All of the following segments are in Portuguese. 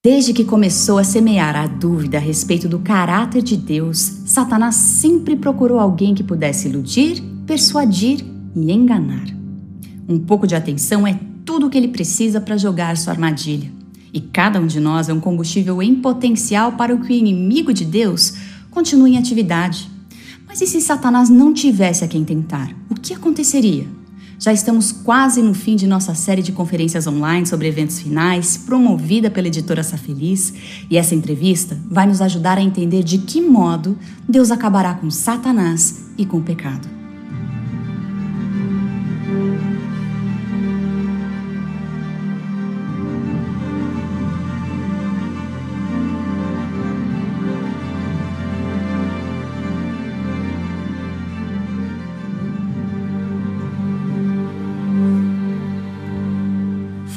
Desde que começou a semear a dúvida a respeito do caráter de Deus, Satanás sempre procurou alguém que pudesse iludir, persuadir e enganar. Um pouco de atenção é tudo o que ele precisa para jogar sua armadilha. E cada um de nós é um combustível em potencial para que o inimigo de Deus continue em atividade. Mas e se Satanás não tivesse a quem tentar? O que aconteceria? Já estamos quase no fim de nossa série de conferências online sobre eventos finais, promovida pela editora Safeliz, e essa entrevista vai nos ajudar a entender de que modo Deus acabará com Satanás e com o pecado.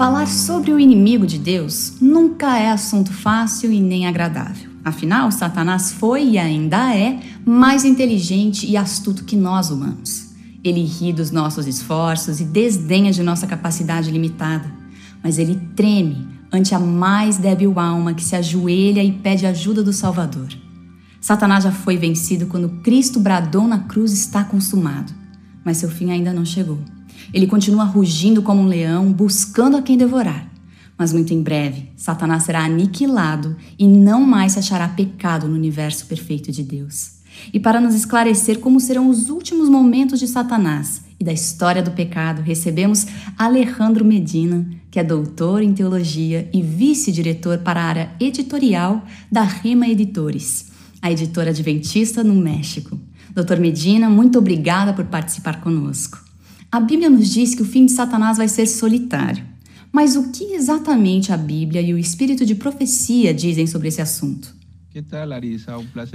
Falar sobre o inimigo de Deus nunca é assunto fácil e nem agradável. Afinal, Satanás foi e ainda é mais inteligente e astuto que nós humanos. Ele ri dos nossos esforços e desdenha de nossa capacidade limitada, mas ele treme ante a mais débil alma que se ajoelha e pede ajuda do Salvador. Satanás já foi vencido quando Cristo bradou na cruz está consumado, mas seu fim ainda não chegou. Ele continua rugindo como um leão, buscando a quem devorar. Mas muito em breve, Satanás será aniquilado e não mais se achará pecado no universo perfeito de Deus. E para nos esclarecer como serão os últimos momentos de Satanás e da história do pecado, recebemos Alejandro Medina, que é doutor em teologia e vice-diretor para a área editorial da Rima Editores, a editora adventista no México. Doutor Medina, muito obrigada por participar conosco. A Bíblia nos diz que o fim de Satanás vai ser solitário. Mas o que exatamente a Bíblia e o espírito de profecia dizem sobre esse assunto?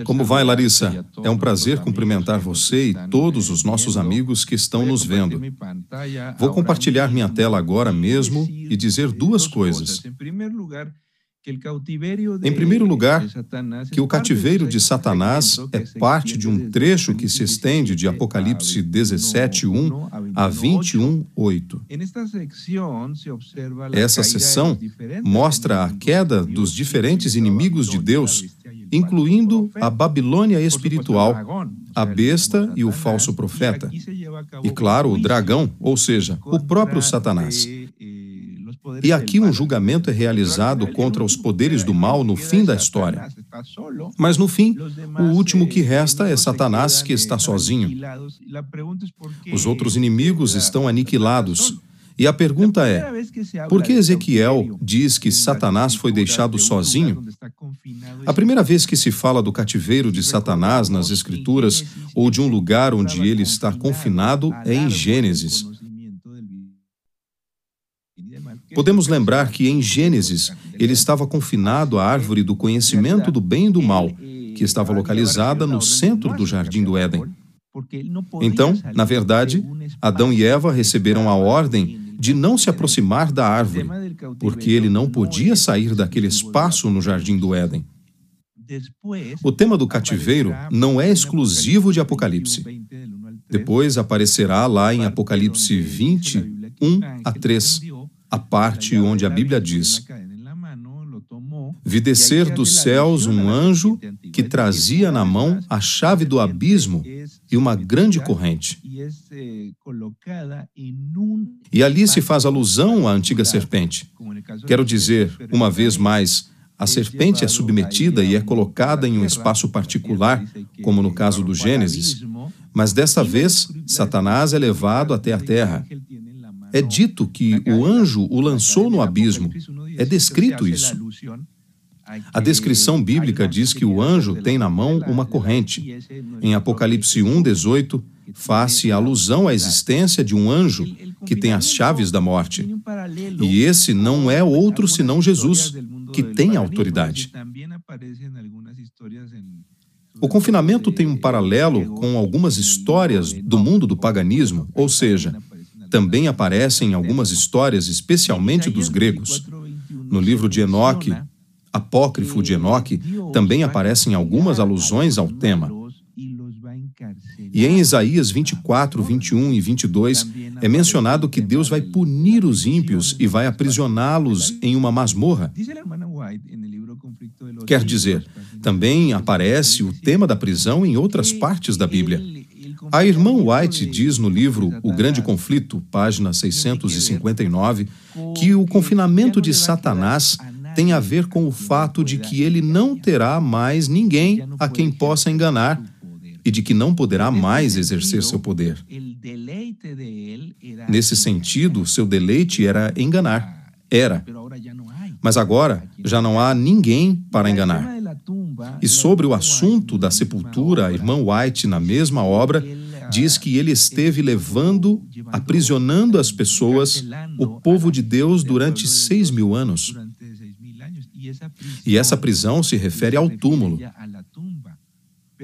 Como vai, Larissa? É um prazer cumprimentar você e todos os nossos amigos que estão nos vendo. Vou compartilhar minha tela agora mesmo e dizer duas coisas. Em primeiro lugar, que o cativeiro de Satanás é parte de um trecho que se estende de Apocalipse 17:1 a 21:8. Essa seção mostra a queda dos diferentes inimigos de Deus, incluindo a Babilônia espiritual, a besta e o falso profeta, e claro, o dragão, ou seja, o próprio Satanás. E aqui um julgamento é realizado contra os poderes do mal no fim da história. Mas no fim, o último que resta é Satanás, que está sozinho. Os outros inimigos estão aniquilados. E a pergunta é: por que Ezequiel diz que Satanás foi deixado sozinho? A primeira vez que se fala do cativeiro de Satanás nas Escrituras ou de um lugar onde ele está confinado é em Gênesis. Podemos lembrar que em Gênesis ele estava confinado à árvore do conhecimento do bem e do mal, que estava localizada no centro do jardim do Éden. Então, na verdade, Adão e Eva receberam a ordem de não se aproximar da árvore, porque ele não podia sair daquele espaço no jardim do Éden. O tema do cativeiro não é exclusivo de Apocalipse. Depois aparecerá lá em Apocalipse 20, 1 a 3 a parte onde a Bíblia diz: Vi descer dos céus um anjo que trazia na mão a chave do abismo e uma grande corrente. E ali se faz alusão à antiga serpente. Quero dizer, uma vez mais, a serpente é submetida e é colocada em um espaço particular, como no caso do Gênesis, mas desta vez Satanás é levado até a terra é dito que o anjo o lançou no abismo. É descrito isso. A descrição bíblica diz que o anjo tem na mão uma corrente. Em Apocalipse 1:18, faz-se alusão à existência de um anjo que tem as chaves da morte. E esse não é outro senão Jesus, que tem autoridade. O confinamento tem um paralelo com algumas histórias do mundo do paganismo, ou seja, também aparecem em algumas histórias, especialmente dos gregos. No livro de Enoque, apócrifo de Enoque, também aparecem algumas alusões ao tema. E em Isaías 24, 21 e 22, é mencionado que Deus vai punir os ímpios e vai aprisioná-los em uma masmorra. Quer dizer, também aparece o tema da prisão em outras partes da Bíblia. A irmã White diz no livro O Grande Conflito, página 659, que o confinamento de Satanás tem a ver com o fato de que ele não terá mais ninguém a quem possa enganar e de que não poderá mais exercer seu poder. Nesse sentido, seu deleite era enganar. Era. Mas agora já não há ninguém para enganar. E sobre o assunto da sepultura, a irmã White, na mesma obra, diz que ele esteve levando, aprisionando as pessoas, o povo de Deus, durante seis mil anos. E essa prisão se refere ao túmulo.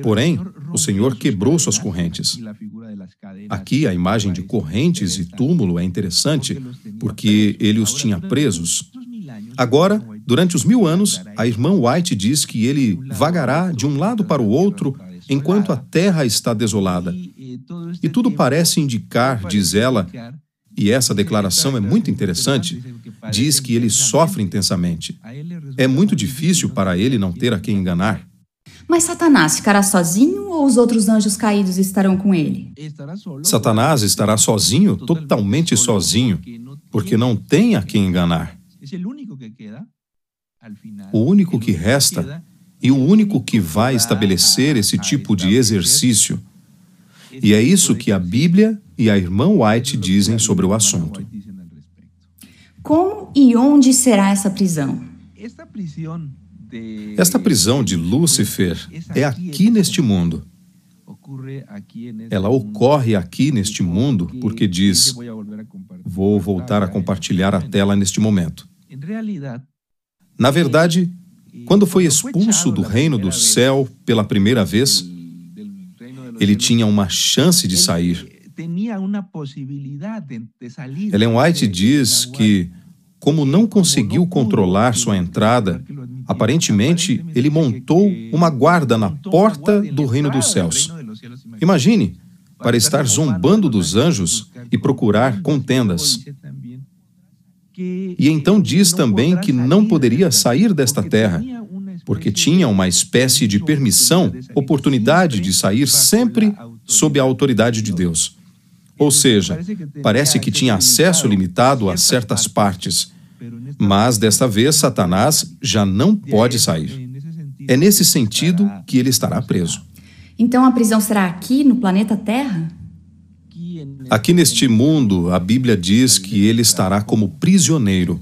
Porém, o Senhor quebrou suas correntes. Aqui, a imagem de correntes e túmulo é interessante, porque ele os tinha presos. Agora, durante os mil anos, a irmã White diz que ele vagará de um lado para o outro enquanto a terra está desolada. E tudo parece indicar, diz ela, e essa declaração é muito interessante, diz que ele sofre intensamente. É muito difícil para ele não ter a quem enganar. Mas Satanás ficará sozinho ou os outros anjos caídos estarão com ele? Satanás estará sozinho, totalmente sozinho, porque não tem a quem enganar. O único que resta e o único que vai estabelecer esse tipo de exercício. E é isso que a Bíblia e a irmã White dizem sobre o assunto. Como e onde será essa prisão? Esta prisão de Lúcifer é aqui neste mundo. Ela ocorre aqui neste mundo porque diz: Vou voltar a compartilhar a tela neste momento. Na verdade, quando foi expulso do reino do céu pela primeira vez, ele tinha uma chance de sair. Ellen White diz que, como não conseguiu controlar sua entrada, aparentemente ele montou uma guarda na porta do reino dos céus. Imagine, para estar zombando dos anjos e procurar contendas. E então diz também que não poderia sair desta terra, porque tinha uma espécie de permissão, oportunidade de sair sempre sob a autoridade de Deus. Ou seja, parece que tinha acesso limitado a certas partes. Mas desta vez, Satanás já não pode sair. É nesse sentido que ele estará preso. Então a prisão será aqui, no planeta Terra? Aqui neste mundo, a Bíblia diz que ele estará como prisioneiro,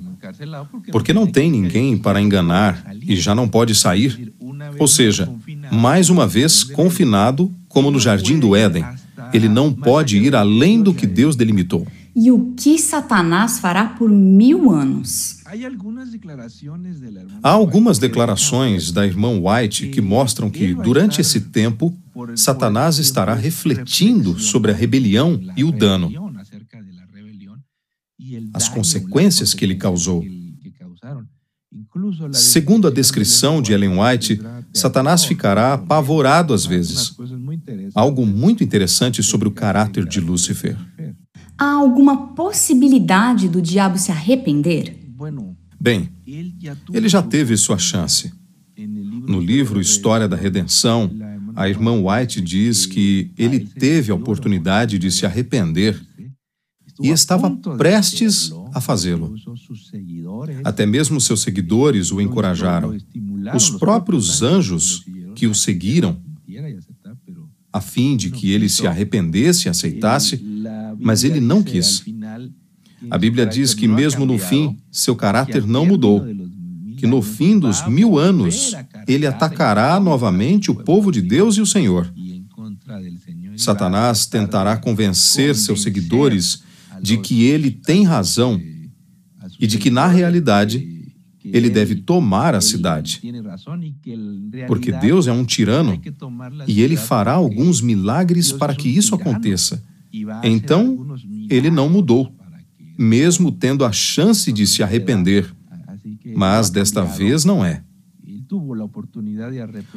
porque não tem ninguém para enganar e já não pode sair. Ou seja, mais uma vez confinado, como no jardim do Éden. Ele não pode ir além do que Deus delimitou. E o que Satanás fará por mil anos? Há algumas declarações da irmã White que mostram que, durante esse tempo, Satanás estará refletindo sobre a rebelião e o dano, as consequências que ele causou. Segundo a descrição de Ellen White, Satanás ficará apavorado às vezes. Algo muito interessante sobre o caráter de Lúcifer. Há alguma possibilidade do diabo se arrepender? Bem, ele já teve sua chance. No livro História da Redenção, a irmã White diz que ele teve a oportunidade de se arrepender e estava prestes a fazê-lo. Até mesmo seus seguidores o encorajaram. Os próprios anjos que o seguiram, a fim de que ele se arrependesse e aceitasse, mas ele não quis. A Bíblia diz que, mesmo no fim, seu caráter não mudou, que no fim dos mil anos ele atacará novamente o povo de Deus e o Senhor. Satanás tentará convencer seus seguidores de que ele tem razão e de que, na realidade, ele deve tomar a cidade. Porque Deus é um tirano e ele fará alguns milagres para que isso aconteça. Então, ele não mudou, mesmo tendo a chance de se arrepender. Mas desta vez não é.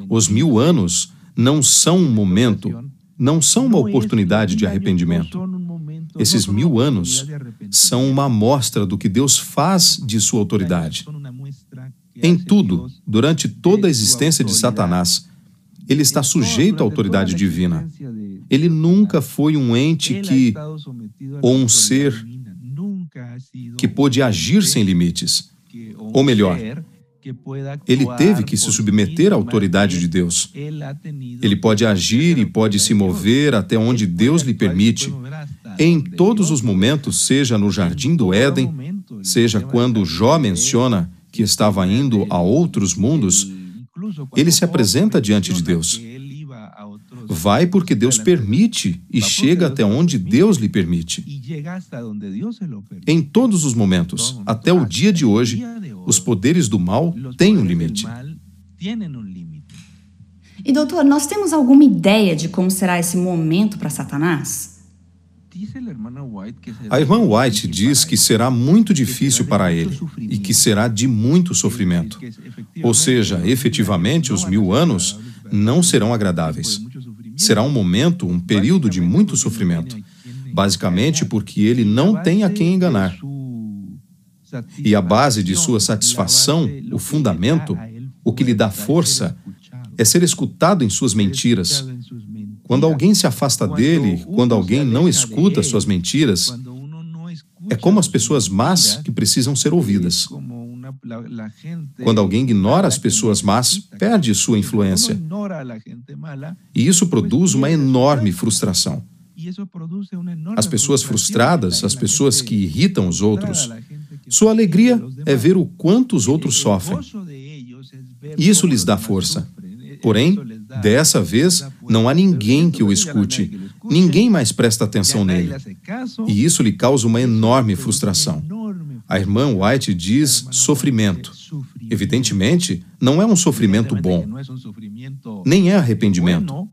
Os mil anos não são um momento, não são uma oportunidade de arrependimento. Esses mil anos são uma amostra do que Deus faz de sua autoridade. Em tudo, durante toda a existência de Satanás, ele está sujeito à autoridade divina. Ele nunca foi um ente que, ou um ser que pôde agir sem limites. Ou melhor, ele teve que se submeter à autoridade de Deus. Ele pode agir e pode se mover até onde Deus lhe permite, em todos os momentos, seja no jardim do Éden, seja quando Jó menciona que estava indo a outros mundos, ele se apresenta diante de Deus. Vai porque Deus permite e chega até onde Deus lhe permite. Em todos os momentos, até o dia de hoje, os poderes do mal têm um limite. E doutor, nós temos alguma ideia de como será esse momento para Satanás? A irmã White diz que será muito difícil para ele e que será de muito sofrimento. Ou seja, efetivamente, os mil anos não serão agradáveis. Será um momento, um período de muito sofrimento, basicamente porque ele não tem a quem enganar. E a base de sua satisfação, o fundamento, o que lhe dá força, é ser escutado em suas mentiras. Quando alguém se afasta dele, quando alguém não escuta suas mentiras, é como as pessoas más que precisam ser ouvidas. Quando alguém ignora as pessoas más, perde sua influência. E isso produz uma enorme frustração. As pessoas frustradas, as pessoas que irritam os outros, sua alegria é ver o quanto os outros sofrem. Isso lhes dá força. Porém, dessa vez, não há ninguém que o escute. Ninguém mais presta atenção nele. E isso lhe causa uma enorme frustração. A irmã White diz sofrimento. Evidentemente, não é um sofrimento bom, nem é arrependimento,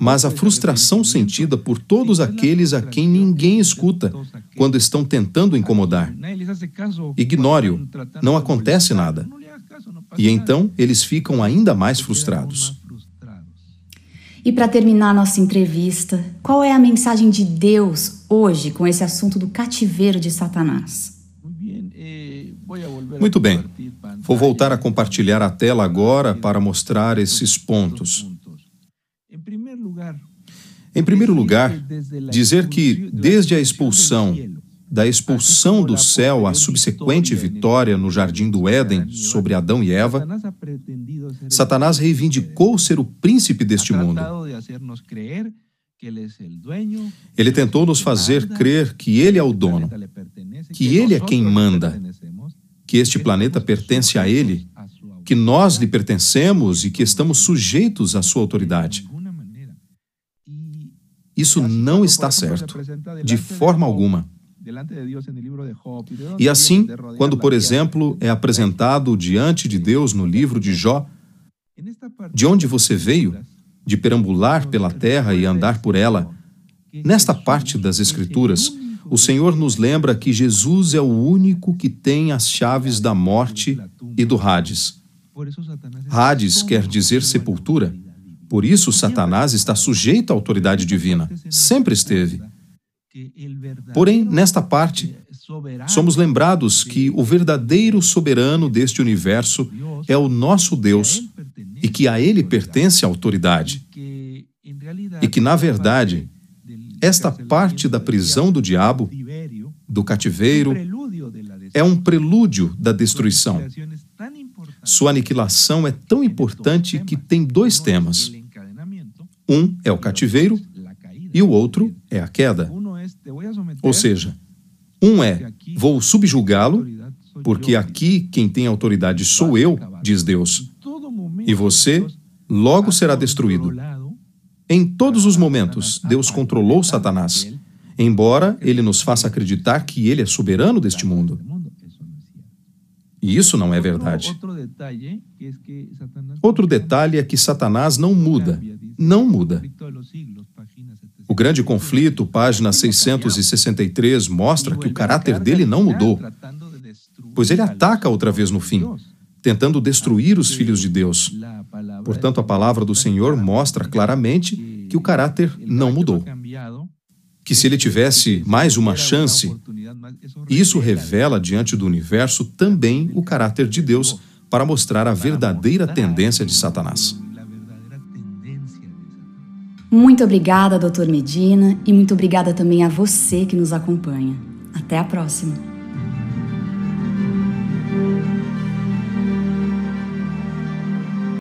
mas a frustração sentida por todos aqueles a quem ninguém escuta quando estão tentando incomodar. Ignore-o, não acontece nada. E então eles ficam ainda mais frustrados. E para terminar nossa entrevista, qual é a mensagem de Deus hoje com esse assunto do cativeiro de Satanás? Muito bem. Vou voltar a compartilhar a tela agora para mostrar esses pontos. Em primeiro lugar, dizer que, desde a expulsão, da expulsão do céu à subsequente vitória no jardim do Éden sobre Adão e Eva, Satanás reivindicou ser o príncipe deste mundo. Ele tentou nos fazer crer que ele é o dono, que ele é quem manda, que este planeta pertence a ele, que nós lhe pertencemos e que estamos sujeitos à sua autoridade. Isso não está certo, de forma alguma. E assim, quando, por exemplo, é apresentado diante de Deus no livro de Jó, de onde você veio, de perambular pela terra e andar por ela, nesta parte das Escrituras, o Senhor nos lembra que Jesus é o único que tem as chaves da morte e do Hades. Hades quer dizer sepultura. Por isso, Satanás está sujeito à autoridade divina. Sempre esteve. Porém, nesta parte, somos lembrados que o verdadeiro soberano deste universo é o nosso Deus e que a ele pertence a autoridade. E que, na verdade, esta parte da prisão do diabo, do cativeiro, é um prelúdio da destruição. Sua aniquilação é tão importante que tem dois temas. Um é o cativeiro e o outro é a queda. Ou seja, um é vou subjugá-lo, porque aqui quem tem autoridade sou eu, diz Deus, e você logo será destruído. Em todos os momentos, Deus controlou Satanás, embora ele nos faça acreditar que ele é soberano deste mundo. E isso não é verdade. Outro detalhe é que Satanás não muda, não muda. O grande conflito, página 663, mostra que o caráter dele não mudou, pois ele ataca outra vez no fim, tentando destruir os filhos de Deus. Portanto, a palavra do Senhor mostra claramente que o caráter não mudou. que se ele tivesse mais uma chance, isso revela diante do universo também o caráter de Deus para mostrar a verdadeira tendência de Satanás. Muito obrigada, Dr. Medina, e muito obrigada também a você que nos acompanha. Até a próxima!